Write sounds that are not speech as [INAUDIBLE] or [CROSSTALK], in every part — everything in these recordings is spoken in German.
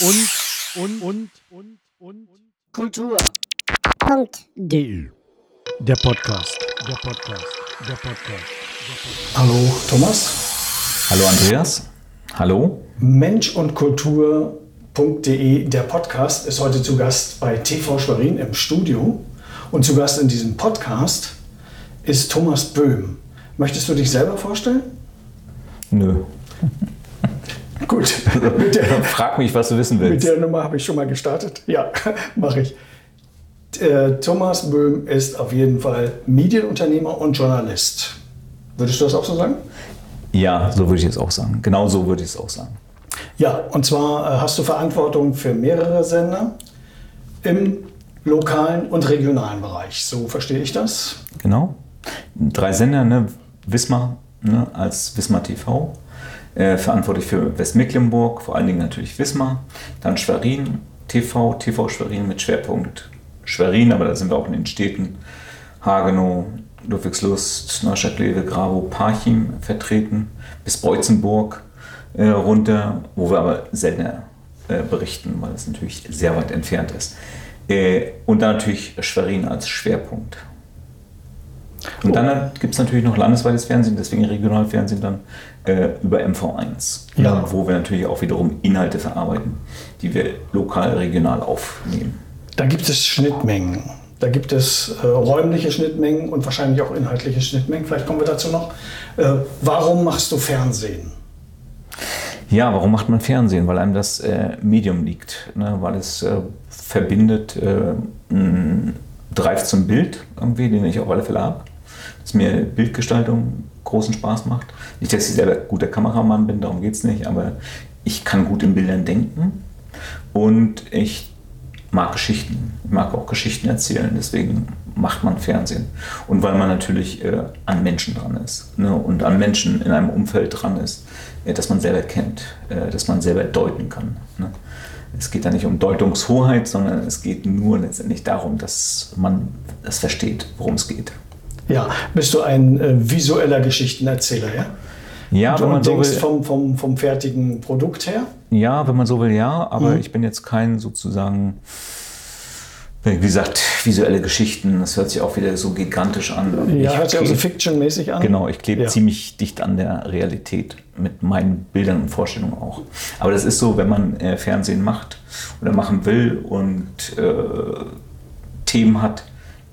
und, und, und, und, und, Kultur. Punkt. D. Der Podcast. Der Podcast. Der Podcast. Hallo Thomas. Hallo Andreas. Hallo. Mensch und Kultur.de, der Podcast, ist heute zu Gast bei TV Schwerin im Studio. Und zu Gast in diesem Podcast ist Thomas Böhm. Möchtest du dich selber vorstellen? Nö. Gut, [LAUGHS] mit der, Frag mich, was du wissen mit willst. der Nummer habe ich schon mal gestartet. Ja, [LAUGHS] mache ich. Äh, Thomas Böhm ist auf jeden Fall Medienunternehmer und Journalist. Würdest du das auch so sagen? Ja, so würde ich es auch sagen. Genau so würde ich es auch sagen. Ja, und zwar äh, hast du Verantwortung für mehrere Sender im lokalen und regionalen Bereich. So verstehe ich das. Genau. Drei Sender, ne? Wismar ne? als Wismar TV. Äh, verantwortlich für Westmecklenburg, vor allen Dingen natürlich Wismar. Dann Schwerin TV, TV Schwerin mit Schwerpunkt Schwerin, aber da sind wir auch in den Städten Hagenow, Ludwigslust, Neustadt-Lewe, Grabo, Parchim vertreten, bis Beutzenburg äh, runter, wo wir aber seltener äh, berichten, weil es natürlich sehr weit entfernt ist. Äh, und dann natürlich Schwerin als Schwerpunkt. Und dann gibt es natürlich noch landesweites Fernsehen, deswegen Regionalfernsehen dann äh, über MV1, Ja. wo wir natürlich auch wiederum Inhalte verarbeiten, die wir lokal, regional aufnehmen. Da gibt es Schnittmengen. Da gibt es äh, räumliche Schnittmengen und wahrscheinlich auch inhaltliche Schnittmengen. Vielleicht kommen wir dazu noch. Äh, warum machst du Fernsehen? Ja, warum macht man Fernsehen? Weil einem das äh, Medium liegt, ne? weil es äh, verbindet äh, einen Drive zum Bild, irgendwie, den ich auf alle Fälle habe. Dass mir Bildgestaltung großen Spaß macht. Nicht, dass ich selber guter Kameramann bin, darum geht es nicht, aber ich kann gut in Bildern denken und ich mag Geschichten. Ich mag auch Geschichten erzählen, deswegen macht man Fernsehen. Und weil man natürlich äh, an Menschen dran ist ne? und an Menschen in einem Umfeld dran ist, äh, das man selber kennt, äh, das man selber deuten kann. Ne? Es geht da nicht um Deutungshoheit, sondern es geht nur letztendlich darum, dass man es versteht, worum es geht. Ja, bist du ein äh, visueller Geschichtenerzähler, ja? Ja, Und wenn man so denkst will, vom, vom, vom fertigen Produkt her? ja, wenn man so will, ja, aber Mhm. ich bin jetzt kein sozusagen, wie gesagt, visuelle Geschichten, das hört sich auch wieder so gigantisch an. Ja, Ich hört sich auch so Fiction-mäßig an. Genau, ich klebe Ja. ziemlich dicht an der Realität mit meinen Bildern und Vorstellungen auch. Aber das ist so, wenn man äh, Fernsehen macht oder machen will und äh, Themen hat,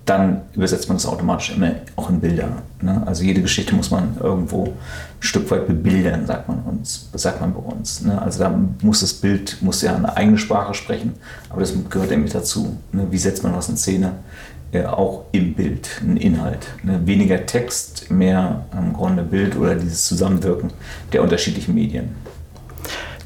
dann übersetzt man das automatisch immer auch in Bilder. Ne? Also jede Geschichte muss man irgendwo ein Stück weit bebildern, sagt man uns, sagt man bei uns. Ne? Also da muss das Bild muss ja eine eigene Sprache sprechen, aber das gehört nämlich dazu. Ne? Wie setzt man was in Szene? äh, auch im Bild, ein Inhalt. Ne? Weniger Text, mehr im Grunde Bild oder dieses Zusammenwirken der unterschiedlichen Medien.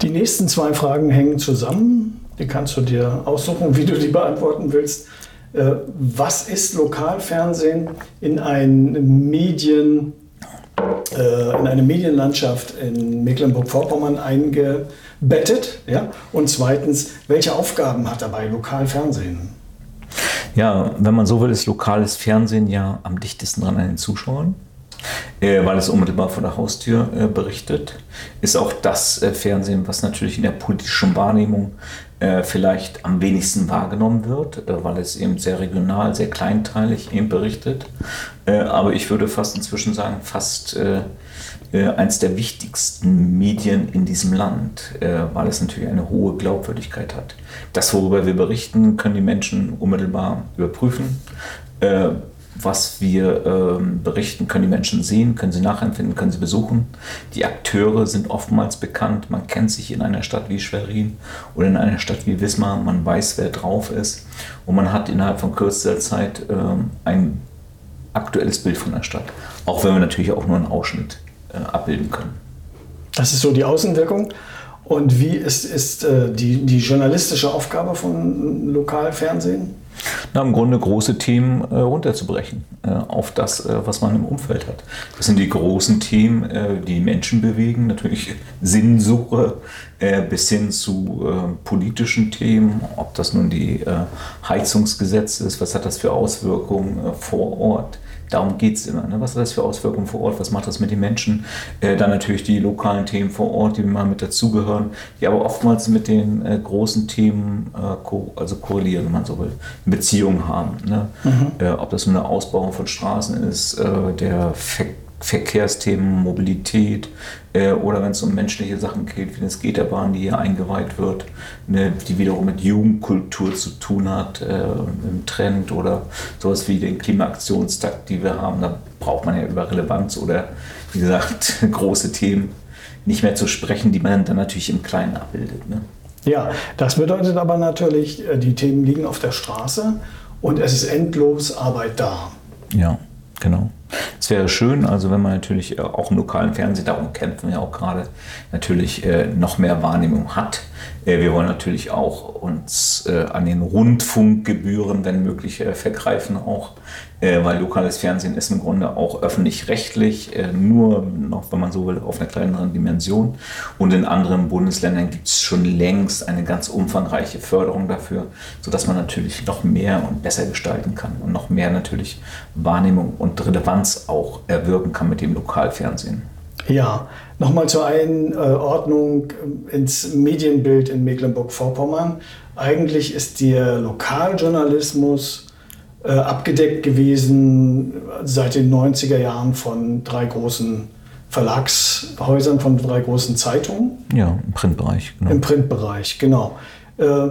Die nächsten zwei Fragen hängen zusammen. Die kannst du dir aussuchen, wie du die beantworten willst. Äh, Was ist Lokalfernsehen in ein Medien, äh, in eine Medienlandschaft in Mecklenburg-Vorpommern eingebettet? Ja? Und zweitens, welche Aufgaben hat dabei Lokalfernsehen? Ja, wenn man so will, ist lokales Fernsehen ja am dichtesten dran an den Zuschauern, weil es unmittelbar vor der Haustür äh, berichtet. Ist auch das äh, Fernsehen, was natürlich in der politischen Wahrnehmung äh, vielleicht am wenigsten wahrgenommen wird, äh, weil es eben sehr regional, sehr kleinteilig eben berichtet. Äh, aber ich würde fast inzwischen sagen, fast äh, äh, eins der wichtigsten Medien in diesem Land, äh, weil es natürlich eine hohe Glaubwürdigkeit hat. Das, worüber wir berichten, können die Menschen unmittelbar überprüfen. Was wir ähm, berichten, können die Menschen sehen, können sie nachempfinden, können sie besuchen. Die Akteure sind oftmals bekannt. Man kennt sich in einer Stadt wie Schwerin oder in einer Stadt wie Wismar. Man weiß, wer drauf ist. Und man hat innerhalb von kürzester Zeit ähm, ein aktuelles Bild von der Stadt. Auch wenn wir natürlich auch nur einen Ausschnitt äh, abbilden können. Das ist so die Außenwirkung. Und wie ist, ist äh, die, die journalistische Aufgabe von Lokalfernsehen? Na, im Grunde große Themen äh, runterzubrechen äh, auf das, äh, was man im Umfeld hat. Das sind die großen Themen, äh, die Menschen bewegen, natürlich [LAUGHS] Sinnsuche äh, bis hin zu äh, politischen Themen, ob das nun die Heizungsgesetze ist, was hat das für Auswirkungen vor Ort, Darum geht es immer. Ne? Was hat das für Auswirkungen vor Ort? Was macht das mit den Menschen? Äh, dann natürlich die lokalen Themen vor Ort, die mal mit dazugehören, die aber oftmals mit den äh, großen Themen äh, ko also korrelieren, wenn man so will, Beziehungen haben. Ne? Mhm. Äh, ob das nur eine Ausbauung von Straßen ist, äh, der Fakt Verkehrsthemen, Mobilität äh, oder wenn es um menschliche Sachen geht, wie das Gitterbahn, die hier eingeweiht wird, ne, die wiederum mit Jugendkultur zu tun hat, äh, im Trend oder sowas wie den Klimaaktionstakt, die wir haben. Da braucht man ja über Relevanz oder wie gesagt [LAUGHS] große Themen nicht mehr zu sprechen, die man dann natürlich im Kleinen abbildet. Ne? Ja, das bedeutet aber natürlich, äh, die Themen liegen auf der Straße und es ist endlos Arbeit da. Ja, genau. Es wäre schön, also wenn man natürlich äh, auch im lokalen Fernsehen, darum kämpfen wir auch gerade, natürlich äh, noch mehr Wahrnehmung hat. Äh, wir wollen natürlich auch uns an den Rundfunkgebühren, wenn möglich, vergreifen auch weil lokales Fernsehen ist im Grunde auch öffentlich-rechtlich, äh, nur noch, wenn man so will, auf einer kleineren Dimension. Und in anderen Bundesländern gibt es schon längst eine ganz umfangreiche Förderung dafür, sodass man natürlich noch mehr und besser gestalten kann und noch mehr natürlich Wahrnehmung und Relevanz auch erwirken kann mit dem Lokalfernsehen. Ja, nochmal zur Einordnung ins Medienbild in Mecklenburg-Vorpommern. Eigentlich ist der Lokaljournalismus äh, abgedeckt gewesen seit den 90er Jahren von drei großen Verlagshäusern, von drei großen Zeitungen. Ja, im Printbereich. Genau. Im Printbereich, genau. Äh,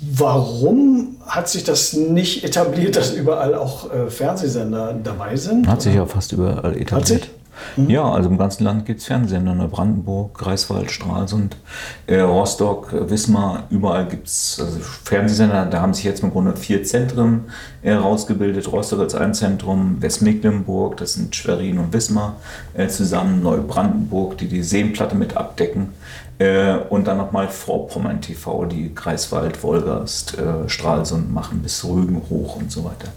warum hat sich das nicht etabliert, dass überall auch äh, Fernsehsender dabei sind? Hat sich ja fast überall etabliert. Hat sich? Mhm. Ja, also im ganzen Land gibt es Fernsehsender. Brandenburg, Greifswald, Stralsund, äh, Rostock, Wismar, überall gibt es also Fernsehsender. Da haben sich jetzt im Grunde vier Zentren herausgebildet. Äh, Rostock als ein Zentrum, Westmecklenburg, das sind Schwerin und Wismar äh, zusammen, Neubrandenburg, die die Seenplatte mit abdecken. Äh, und dann nochmal Vorpommern TV, die Kreiswald, Wolgast, äh, Stralsund machen bis Rügen hoch und so weiter.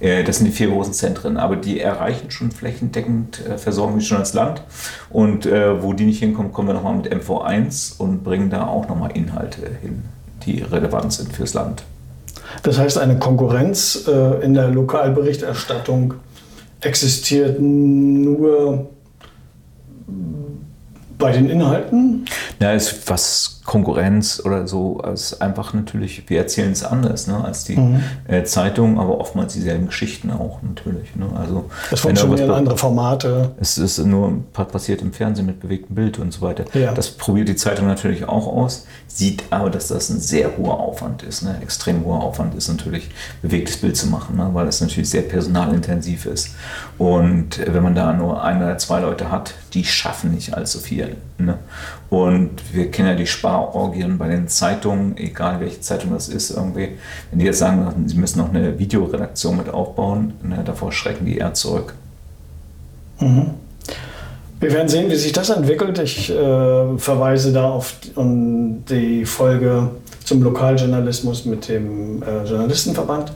Äh, das sind die vier großen Zentren, aber die erreichen schon flächendeckend, äh, versorgen wir schon als Land. Und äh, wo die nicht hinkommen, kommen wir nochmal mit MV1 und bringen da auch nochmal Inhalte hin, die relevant sind fürs Land. Das heißt, eine Konkurrenz in der Lokalberichterstattung existiert nur bei den Inhalten? Ja, ist was Konkurrenz oder so, ist einfach natürlich, wir erzählen es anders ne, als die mhm. äh, Zeitung, aber oftmals dieselben Geschichten auch natürlich. Ne? Also, es funktionieren andere Formate. Es ist nur passiert im Fernsehen mit bewegtem Bild und so weiter. Ja. Das probiert die Zeitung natürlich auch aus, sieht aber, dass das ein sehr hoher Aufwand ist, ne? extrem hoher Aufwand ist natürlich, bewegtes Bild zu machen, ne? weil es natürlich sehr personalintensiv ist. Und wenn man da nur ein oder zwei Leute hat, die schaffen nicht allzu viel. Ne? Und wir kennen ja die Sparorgien bei den Zeitungen, egal welche Zeitung das ist, irgendwie. Wenn die jetzt sagen, sie müssen noch eine Videoredaktion mit aufbauen, ne, davor schrecken die eher zurück. Mhm. Wir werden sehen, wie sich das entwickelt. Ich äh, verweise da auf die Folge zum Lokaljournalismus mit dem äh, Journalistenverband.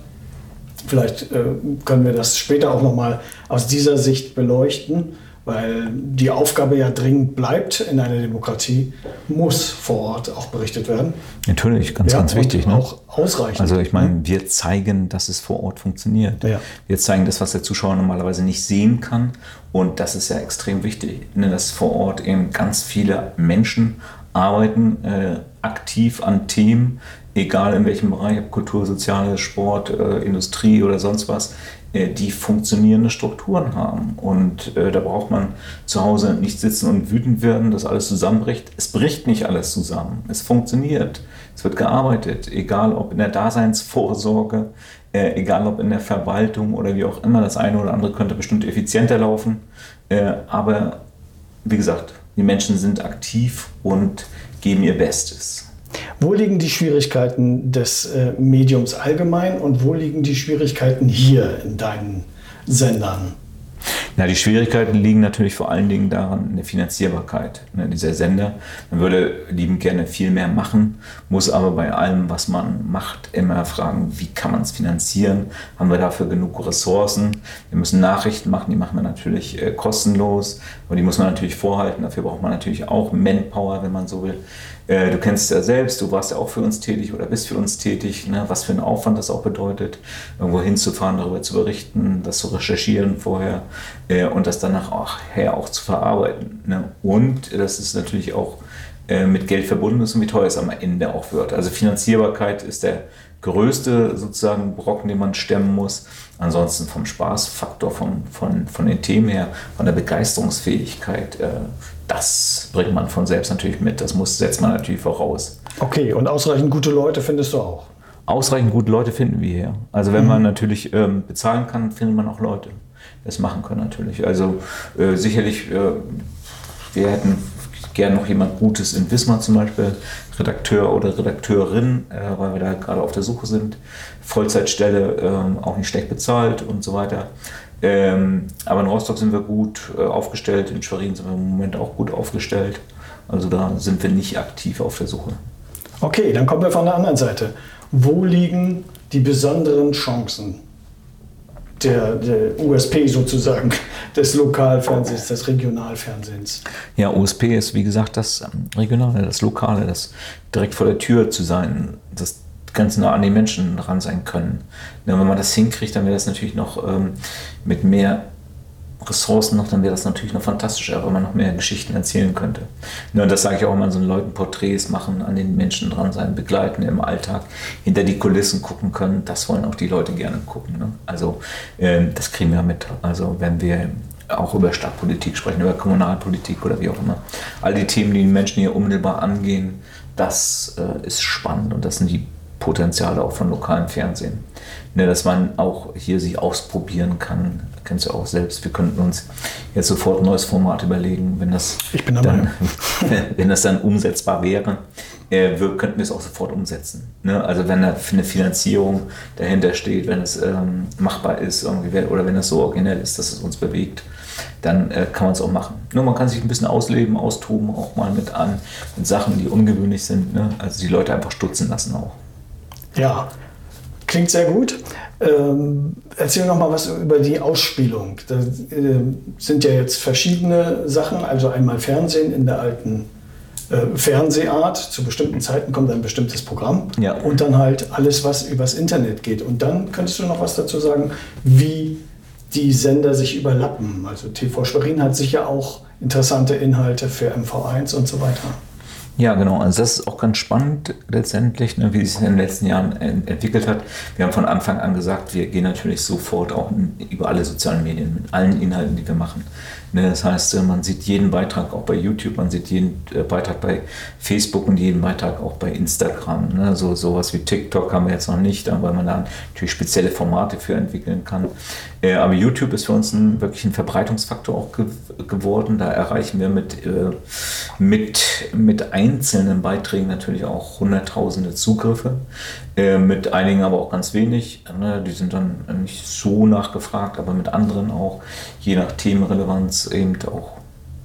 Vielleicht äh, können wir das später auch nochmal aus dieser Sicht beleuchten weil die Aufgabe ja dringend bleibt in einer Demokratie, muss vor Ort auch berichtet werden. Natürlich, ganz, ja, ganz wichtig. Ne? Auch ausreichend. Also ich meine, wir zeigen, dass es vor Ort funktioniert. Ja. Wir zeigen das, was der Zuschauer normalerweise nicht sehen kann. Und das ist ja extrem wichtig, ne? dass vor Ort eben ganz viele Menschen arbeiten, äh, aktiv an Themen, egal in welchem Bereich, Kultur, Soziale, Sport, äh, Industrie oder sonst was, äh, die funktionierende Strukturen haben. Und äh, da braucht man zu Hause nicht sitzen und wütend werden, dass alles zusammenbricht. Es bricht nicht alles zusammen. Es funktioniert. Es wird gearbeitet, egal ob in der Daseinsvorsorge, äh, egal ob in der Verwaltung oder wie auch immer. Das eine oder andere könnte bestimmt effizienter laufen. Äh, aber wie gesagt, die Menschen sind aktiv und geben ihr Bestes. Wo liegen die Schwierigkeiten des äh, Mediums allgemein und wo liegen die Schwierigkeiten hier in deinen Sendern? Ja, die Schwierigkeiten liegen natürlich vor allen Dingen daran in der Finanzierbarkeit. Ne, dieser Sender, man würde lieben gerne viel mehr machen, muss aber bei allem, was man macht, immer fragen, wie kann man es finanzieren? Haben wir dafür genug Ressourcen? Wir müssen Nachrichten machen, die machen wir natürlich äh, kostenlos, aber die muss man natürlich vorhalten. Dafür braucht man natürlich auch Manpower, wenn man so will. Äh, du kennst es ja selbst, du warst ja auch für uns tätig oder bist für uns tätig, ne? was für einen Aufwand das auch bedeutet, irgendwo hinzufahren, darüber zu berichten, das zu recherchieren vorher äh, und das danach auch, her auch zu verarbeiten. Ne? Und das ist natürlich auch äh, mit Geld verbunden ist und wie teuer es am Ende auch wird. Also Finanzierbarkeit ist der größte sozusagen Brocken, den man stemmen muss. Ansonsten vom Spaßfaktor, von, von, von den Themen her, von der Begeisterungsfähigkeit, äh, das bringt man von selbst natürlich mit. Das muss, setzt man natürlich voraus. Okay, und ausreichend gute Leute findest du auch? Ausreichend gute Leute finden wir hier. Also wenn mhm. man natürlich ähm, bezahlen kann, findet man auch Leute, das machen können natürlich. Also äh, sicherlich, äh, wir hätten gern noch jemand Gutes in Wismar zum Beispiel, Redakteur oder Redakteurin, äh, weil wir da gerade auf der Suche sind. Vollzeitstelle, äh, auch nicht schlecht bezahlt und so weiter. Ähm, aber in Rostock sind wir gut äh, aufgestellt, in Schwerin sind wir im Moment auch gut aufgestellt. Also da sind wir nicht aktiv auf der Suche. Okay, dann kommen wir von der anderen Seite. Wo liegen die besonderen Chancen der, der USP sozusagen des Lokalfernsehens, des Regionalfernsehens? Ja, USP ist wie gesagt das ähm, Regionale, das Lokale, das direkt vor der Tür zu sein, das ganz nah an die Menschen dran sein können. Wenn man das hinkriegt, dann wäre das natürlich noch ähm, mit mehr Ressourcen noch, dann wäre das natürlich noch fantastischer, wenn man noch mehr Geschichten erzählen könnte. Und das sage ich auch immer, so Leuten Porträts machen, an den Menschen dran sein, begleiten im Alltag, hinter die Kulissen gucken können, das wollen auch die Leute gerne gucken. Ne? Also ähm, das kriegen wir mit. Also wenn wir auch über Stadtpolitik sprechen, über Kommunalpolitik oder wie auch immer. All die Themen, die die Menschen hier unmittelbar angehen, das äh, ist spannend und das sind die Potenziale auch von lokalen Fernsehen. Ne, dass man auch hier sich ausprobieren kann. Kennst du auch selbst. Wir könnten uns jetzt sofort ein neues Format überlegen, wenn das, dann, [LAUGHS] wenn das dann umsetzbar wäre. Äh, wir, könnten wir es auch sofort umsetzen. Ne? Also wenn da eine Finanzierung dahinter steht, wenn es ähm, machbar ist irgendwie, oder wenn das so originell ist, dass es uns bewegt, dann äh, kann man es auch machen. Nur man kann sich ein bisschen ausleben, austoben, auch mal mit an, mit Sachen, die ungewöhnlich sind. Ne? Also die Leute einfach stutzen lassen auch. Ja, klingt sehr gut. Ähm, erzähl noch mal was über die Ausspielung. Da äh, sind ja jetzt verschiedene Sachen, also einmal Fernsehen in der alten äh, Fernsehart. Zu bestimmten Zeiten kommt ein bestimmtes Programm ja. und dann halt alles, was übers Internet geht. Und dann könntest du noch was dazu sagen, wie die Sender sich überlappen. Also TV Schwerin hat sicher auch interessante Inhalte für MV1 und so weiter. Ja, genau. Also das ist auch ganz spannend letztendlich, ne, wie sich in den letzten Jahren entwickelt hat. Wir haben von Anfang an gesagt, wir gehen natürlich sofort auch über alle sozialen Medien mit allen Inhalten, die wir machen. Ne, das heißt, äh, man sieht jeden Beitrag auch bei YouTube, man sieht jeden äh, Beitrag bei Facebook und jeden Beitrag auch bei Instagram. Ne, so sowas wie TikTok haben wir jetzt noch nicht, weil man da natürlich spezielle Formate für entwickeln kann. Äh, aber YouTube ist für uns ein, wirklich ein Verbreitungsfaktor auch ge geworden. Da erreichen wir mit, mit, mit einzelnen Beiträgen natürlich auch hunderttausende Zugriffe. mit einigen aber auch ganz wenig. Ne, die sind dann nicht so nachgefragt, aber mit anderen auch, je nach Themenrelevanz eben auch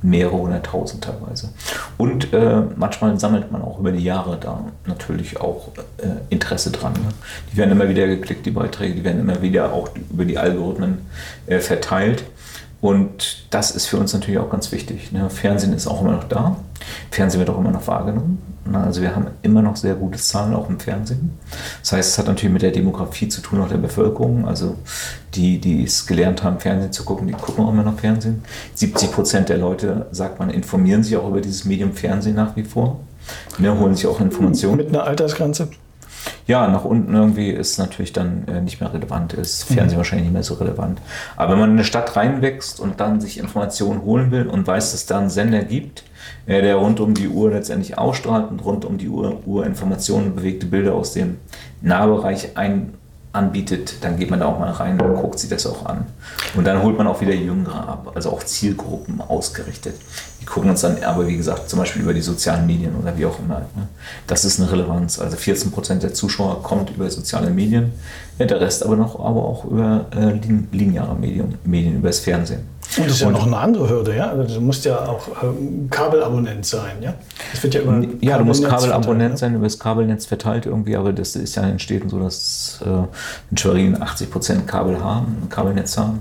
mehrere hunderttausend teilweise. Und äh, manchmal sammelt man auch über die Jahre da natürlich auch äh, Interesse dran. Ne? Die werden immer wieder geklickt, die Beiträge, die werden immer wieder auch über die Algorithmen äh, verteilt. Und das ist für uns natürlich auch ganz wichtig. Ne? Fernsehen ist auch immer noch da. Fernsehen wird auch immer noch wahrgenommen. Also wir haben immer noch sehr gute Zahlen auch im Fernsehen. Das heißt, es hat natürlich mit der Demografie zu tun, auch der Bevölkerung. Also die, die es gelernt haben, Fernsehen zu gucken, die gucken auch immer noch Fernsehen. 70 Prozent der Leute, sagt man, informieren sich auch über dieses Medium Fernsehen nach wie vor. Ne, holen sich auch Informationen. Mit einer Altersgrenze? Ja, nach unten irgendwie ist natürlich dann äh, nicht mehr relevant, ist Fernsehen mhm. wahrscheinlich nicht mehr so relevant. Aber wenn man in eine Stadt reinwächst und dann sich Informationen holen will und weiß, dass es da einen Sender gibt, der rund um die Uhr letztendlich ausstrahlt und rund um die Uhr, Uhr Informationen, bewegte Bilder aus dem Nahbereich ein, anbietet, dann geht man da auch mal rein und guckt sich das auch an. Und dann holt man auch wieder Jüngere ab, also auch Zielgruppen ausgerichtet. Die gucken uns dann aber, wie gesagt, zum Beispiel über die sozialen Medien oder wie auch immer. Ne? Das ist eine Relevanz. Also 14 Prozent der Zuschauer kommt über soziale Medien, der Rest aber noch aber auch über äh, lineare Medien, Medien, über das Fernsehen. Und das ist ja noch eine andere Hürde, ja? Also du musst ja auch ähm, Kabelabonnent sein, ja? Das wird ja über Ja, du musst Kabelabonnent ne? sein, über das Kabelnetz verteilt irgendwie, aber das ist ja entsteht so, dass äh, in Schwerin 80 Prozent Kabel haben, Kabelnetz haben.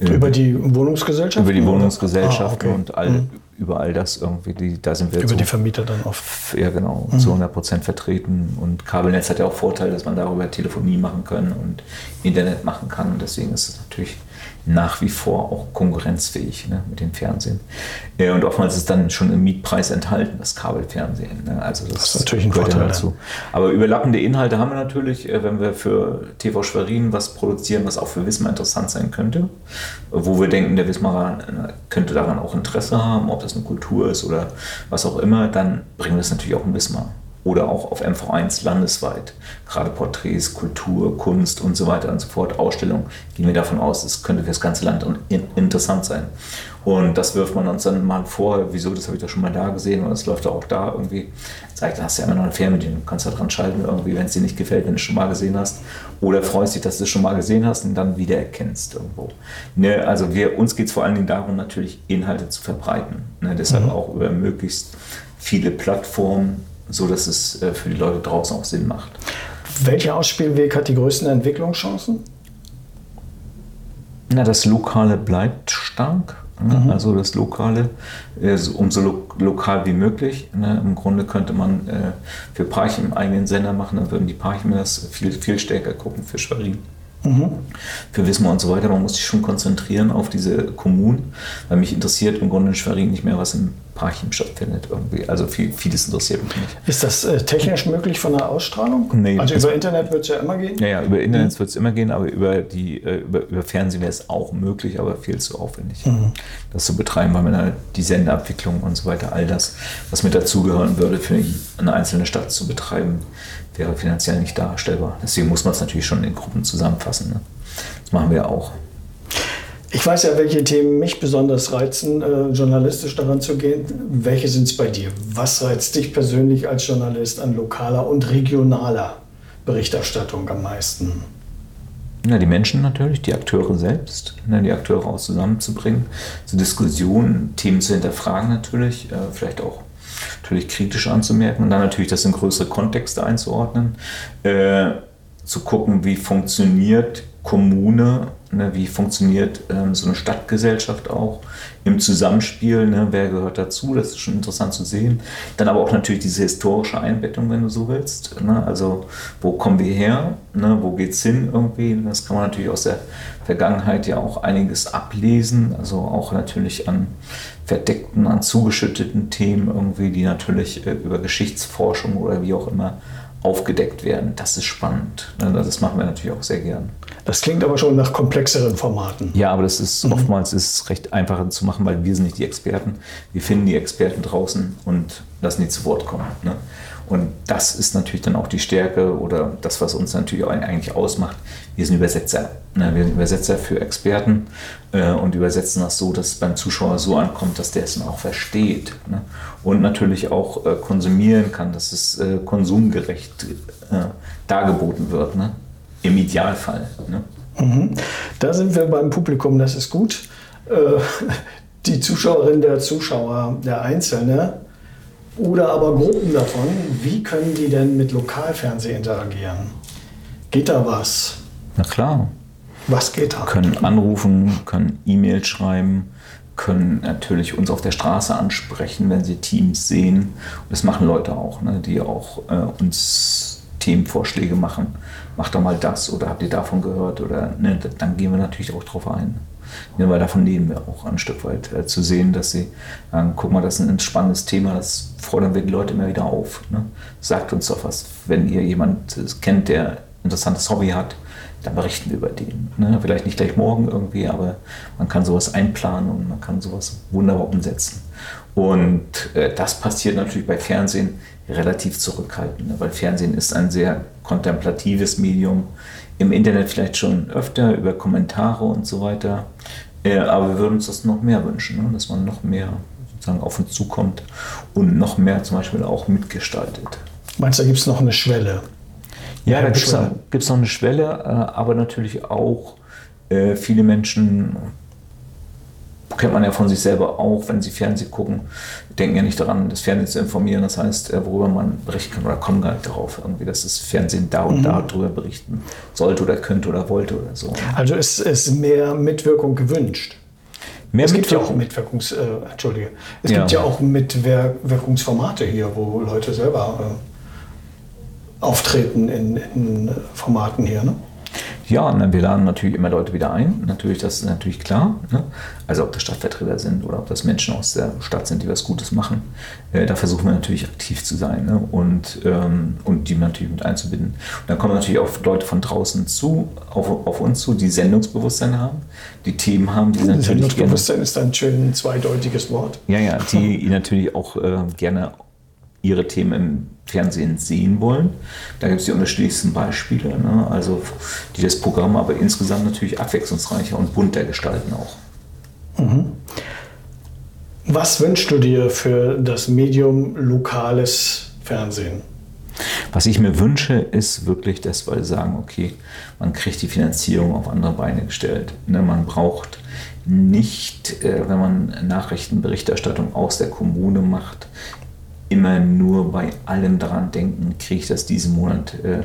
Äh, Über die Wohnungsgesellschaft? über die Wohnungsgesellschaften Ah, okay. und all, über all das irgendwie, die, da sind wir Über so, die Vermieter dann oft. ja genau, zu 100 Prozent vertreten und Kabelnetz hat ja auch Vorteile, dass man darüber Telefonie machen kann und Internet machen kann und deswegen ist es natürlich nach wie vor auch konkurrenzfähig ne, mit dem Fernsehen. Äh, Und oftmals ist dann schon im Mietpreis enthalten, das Kabelfernsehen. Ne? Also das, ist natürlich ein Vorteil dazu. Aber überlappende Inhalte haben wir natürlich, äh, wenn wir für TV Schwerin was produzieren, was auch für Wismar interessant sein könnte, wo wir denken, der Wismarer äh, könnte daran auch Interesse haben, ob das eine Kultur ist oder was auch immer, dann bringen wir es natürlich auch in Wismar. Oder auch auf MV1 landesweit. Gerade Porträts, Kultur, Kunst und so weiter und so fort, Ausstellungen, gehen wir davon aus, es könnte für das ganze Land in- interessant sein. Und das wirft man uns dann mal vor, wieso, das habe ich doch schon mal da gesehen und das läuft auch da irgendwie. Zeigt, da hast du ja immer noch eine Fernbedienung, du kannst da dran schalten irgendwie, wenn es dir nicht gefällt, wenn du es schon mal gesehen hast. Oder freust dich, dass du es schon mal gesehen hast und dann wieder erkennst irgendwo. Ne, also wir, uns geht es vor allen Dingen darum, natürlich Inhalte zu verbreiten. Ne, deshalb auch über möglichst viele Plattformen, so dass es äh, für die Leute draußen auch Sinn macht. Welcher Ausspielweg hat die größten Entwicklungschancen? Na, das Lokale bleibt stark. Ne? Also das Lokale umso lo lokal wie möglich. Ne? Im Grunde könnte man äh, für Parchim einen eigenen Sender machen, dann würden die Parchim das viel, viel stärker gucken für Schwerin. Für Wismar und so weiter. Man muss sich schon konzentrieren auf diese Kommunen, weil mich interessiert im Grunde in Schwerin nicht mehr, was im Parchim stattfindet. Irgendwie. Also viel, vieles interessiert mich nicht. Ist das äh, technisch möglich von der Ausstrahlung? Nee, also über Internet wird es ja immer gehen. Ja, ja, über Internet wird es immer gehen, aber über, die, äh, über, über Fernsehen wäre es auch möglich, aber viel zu aufwendig, das zu betreiben, weil man halt die Sendeabwicklung und so weiter, all das, was mit dazugehören würde, für eine einzelne Stadt zu betreiben, wäre finanziell nicht darstellbar. Deswegen muss man es natürlich schon in Gruppen zusammenfassen. Ne? Das machen wir auch. Ich weiß ja, welche Themen mich besonders reizen, äh, journalistisch daran zu gehen. Welche sind es bei dir? Was reizt dich persönlich als Journalist an lokaler und regionaler Berichterstattung am meisten? Ja, die Menschen natürlich, die Akteure selbst, ne, die Akteure auch zusammenzubringen, zu Diskussionen, Themen zu hinterfragen natürlich, äh, vielleicht auch natürlich kritisch anzumerken und dann natürlich das in größere Kontexte einzuordnen, äh, zu gucken, wie funktioniert Kommune, ne, wie funktioniert ähm, so eine Stadtgesellschaft auch im Zusammenspiel, ne, wer gehört dazu, das ist schon interessant zu sehen. Dann aber auch natürlich diese historische Einbettung, wenn du so willst. Ne, also wo kommen wir her, ne, wo geht's hin irgendwie, das kann man natürlich aus der Vergangenheit ja auch einiges ablesen, also auch natürlich an verdeckten, an zugeschütteten Themen irgendwie, die natürlich äh, über Geschichtsforschung oder wie auch immer aufgedeckt werden. Das ist spannend. Ne? Das machen wir natürlich auch sehr gern. Das klingt aber schon nach komplexeren Formaten. Ja, aber das ist oftmals ist recht einfach zu machen, weil wir sind nicht die Experten. Wir finden die Experten draußen und lassen die zu Wort kommen. Ne? Und das ist natürlich dann auch die Stärke oder das, was uns natürlich auch eigentlich ausmacht. Wir sind Übersetzer. Ne? Wir sind Übersetzer für Experten äh, und übersetzen das so, dass es beim Zuschauer so ankommt, dass der es dann auch versteht. Ne? Und natürlich auch äh, konsumieren kann, dass es äh, konsumgerecht äh, dargeboten wird. Ne? Im Idealfall. Ne? Mhm. Da sind wir beim Publikum, das ist gut. Äh, [LAUGHS] Die Zuschauerin, der Zuschauer, der Einzelne oder aber Gruppen davon, wie können die denn mit Lokalfernsehen interagieren? Geht da was? Na klar. Was geht da? können anrufen, können E-Mail schreiben, können natürlich uns auf der Straße ansprechen, wenn sie Teams sehen. Und das machen Leute auch, ne, die auch äh, uns Themenvorschläge machen. Macht doch mal das oder habt ihr davon gehört? Oder ne, dann gehen wir natürlich auch drauf ein. Ja, weil davon leben wir auch ein Stück weit. Äh, zu sehen, dass sie sagen, guck mal, das ist ein spannendes Thema, das fordern wir die Leute immer wieder auf. Ne? Sagt uns doch was, wenn ihr jemand äh, kennt, der ein interessantes Hobby hat, dann berichten wir über den. Ne? Vielleicht nicht gleich morgen irgendwie, aber man kann sowas einplanen und man kann sowas wunderbar umsetzen. Und äh, das passiert natürlich bei Fernsehen relativ zurückhaltend, ne? weil Fernsehen ist ein sehr kontemplatives Medium. Im Internet vielleicht schon öfter über Kommentare und so weiter. Äh, aber wir würden uns das noch mehr wünschen, ne? dass man noch mehr sozusagen auf uns zukommt und noch mehr zum Beispiel auch mitgestaltet. Meinst du, da gibt es noch eine Schwelle? Ja, da gibt es noch eine Schwelle, äh, aber natürlich auch äh, viele Menschen kennt man ja von sich selber auch, wenn sie Fernsehen gucken, denken ja nicht daran, das Fernsehen zu informieren. Das heißt, äh, worüber man berichten kann oder kommen gar nicht darauf, irgendwie, dass das Fernsehen da und da drüber berichten sollte oder könnte oder wollte oder so. Also ist, ist mehr Mitwirkung gewünscht. Mehr es gibt ja auch Mitwirkung. Mitwirkungs, äh, Entschuldige, es Ja. gibt ja auch Mitwirkungsformate hier, wo Leute selber äh, auftreten in, in Formaten hier. Ne? Ja, na, wir laden natürlich immer Leute wieder ein. Natürlich, das ist natürlich klar. Ne? Also ob das Stadtvertreter sind oder ob das Menschen aus der Stadt sind, die was Gutes machen. Äh, da versuchen wir natürlich aktiv zu sein ne? und, ähm, und die natürlich mit einzubinden. Und dann kommen natürlich auch Leute von draußen zu, auf, auf uns zu, die Sendungsbewusstsein haben, die Themen haben, die natürlich gerne, Sendungsbewusstsein ist ein schön zweideutiges Wort. ja, ja, die [LAUGHS] natürlich auch äh, gerne ihre Themen im Fernsehen sehen wollen. Da gibt es die unterschiedlichsten Beispiele, ne? also die das Programm aber insgesamt natürlich abwechslungsreicher und bunter gestalten auch. Was wünschst du dir für das Medium lokales Fernsehen? Was ich mir wünsche, ist wirklich, dass wir sagen, okay, man kriegt die Finanzierung auf andere Beine gestellt. Ne, man braucht nicht, äh, wenn man Nachrichtenberichterstattung aus der Kommune macht, immer nur bei allem daran denken, kriege ich das diesen Monat äh,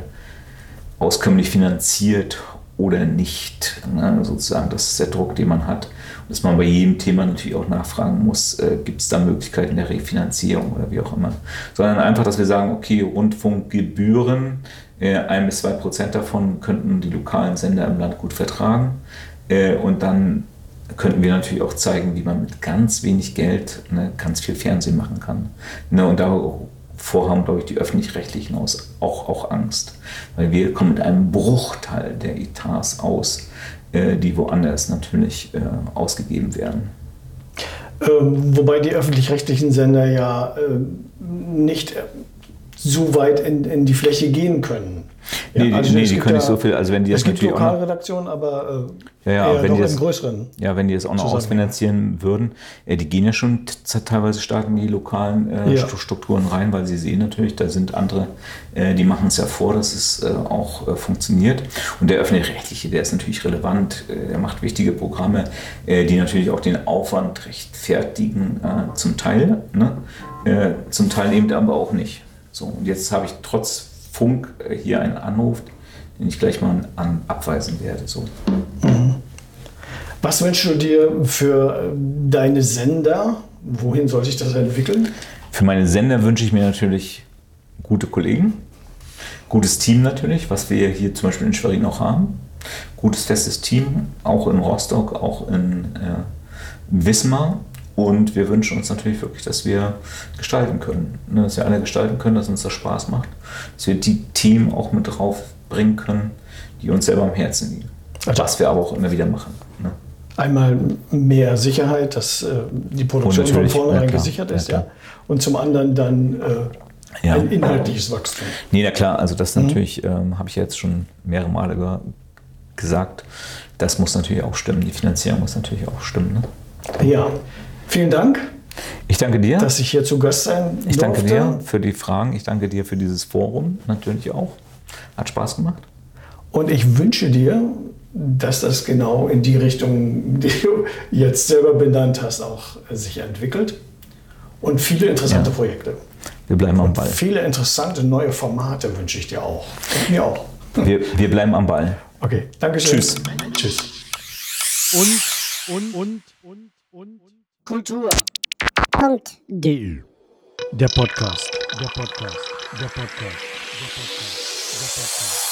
auskömmlich finanziert oder nicht. Ne? Sozusagen, das ist der Druck, den man hat. Und dass man bei jedem Thema natürlich auch nachfragen muss, äh, gibt es da Möglichkeiten der Refinanzierung oder wie auch immer. Sondern einfach, dass wir sagen, okay, Rundfunkgebühren, äh, ein bis zwei Prozent davon könnten die lokalen Sender im Land gut vertragen. Äh, und dann könnten wir natürlich auch zeigen, wie man mit ganz wenig Geld ne, ganz viel Fernsehen machen kann. Ne, und davor haben, glaube ich, die Öffentlich-Rechtlichen auch, auch Angst. Weil wir kommen mit einem Bruchteil der Etats aus, äh, die woanders natürlich äh, ausgegeben werden. Ähm, wobei die öffentlich-rechtlichen Sender ja äh, nicht äh, so weit in, in die Fläche gehen können. Ja, Nee, die- also nee, es die gibt können nicht so viel, also wenn die es gibt Lokalredaktionen, aber äh, Ja, ja, wenn die das- größeren. Ja, wenn die das auch noch ausfinanzieren würden, äh, die gehen ja schon teilweise stark in die lokalen äh, Strukturen rein, weil sie sehen natürlich, da sind andere, äh, die machen es ja vor, dass es äh, auch äh, funktioniert. Und der öffentlich-rechtliche, der ist natürlich relevant, der macht wichtige Programme, die natürlich auch den Aufwand rechtfertigen, zum Teil, ne? zum Teil eben aber auch nicht. So, und jetzt habe ich trotz Funk äh, hier einen Anruf, den ich gleich mal an, abweisen werde. So. Was wünschst du dir für äh, deine Sender? Wohin soll sich das entwickeln? Für meine Sender wünsche ich mir natürlich gute Kollegen, gutes Team natürlich, was wir hier zum Beispiel in Schwerin auch haben. Gutes festes Team, auch in Rostock, auch in äh, Wismar. Und wir wünschen uns natürlich wirklich, dass wir gestalten können. Ne, dass wir alle gestalten können, dass uns das Spaß macht. Dass wir die Themen auch mit draufbringen können, die uns selber am Herzen liegen. Also- was wir aber auch immer wieder machen. Ne? Einmal mehr Sicherheit, dass äh, die Produktion Und von vornherein ja, gesichert ja, ist. Ja, klar. Und zum anderen dann äh, Ja. ein inhaltliches Wachstum. Nee, na klar, also das Mhm. natürlich, ähm, habe ich ja jetzt schon mehrere Male ge gesagt, das muss natürlich auch stimmen, die Finanzierung muss natürlich auch stimmen. Ne? Ja, vielen Dank, Ich danke dir, dass ich hier zu Gast sein ich danke durfte. dir für die Fragen, ich danke dir für dieses Forum natürlich auch. Hat Spaß gemacht. Und ich wünsche dir, dass das genau in die Richtung, die du jetzt selber benannt hast, auch sich entwickelt. Und viele interessante Ja. Projekte. Wir bleiben am Ball. Viele interessante neue Formate wünsche ich dir auch. Und mir auch. Wir, wir bleiben am Ball. Okay, danke schön. Tschüss. Tschüss. Und, und, und, und, und. Kultur. Punkt. Der Podcast. Der Podcast. Der Podcast. Der Podcast. Der Podcast.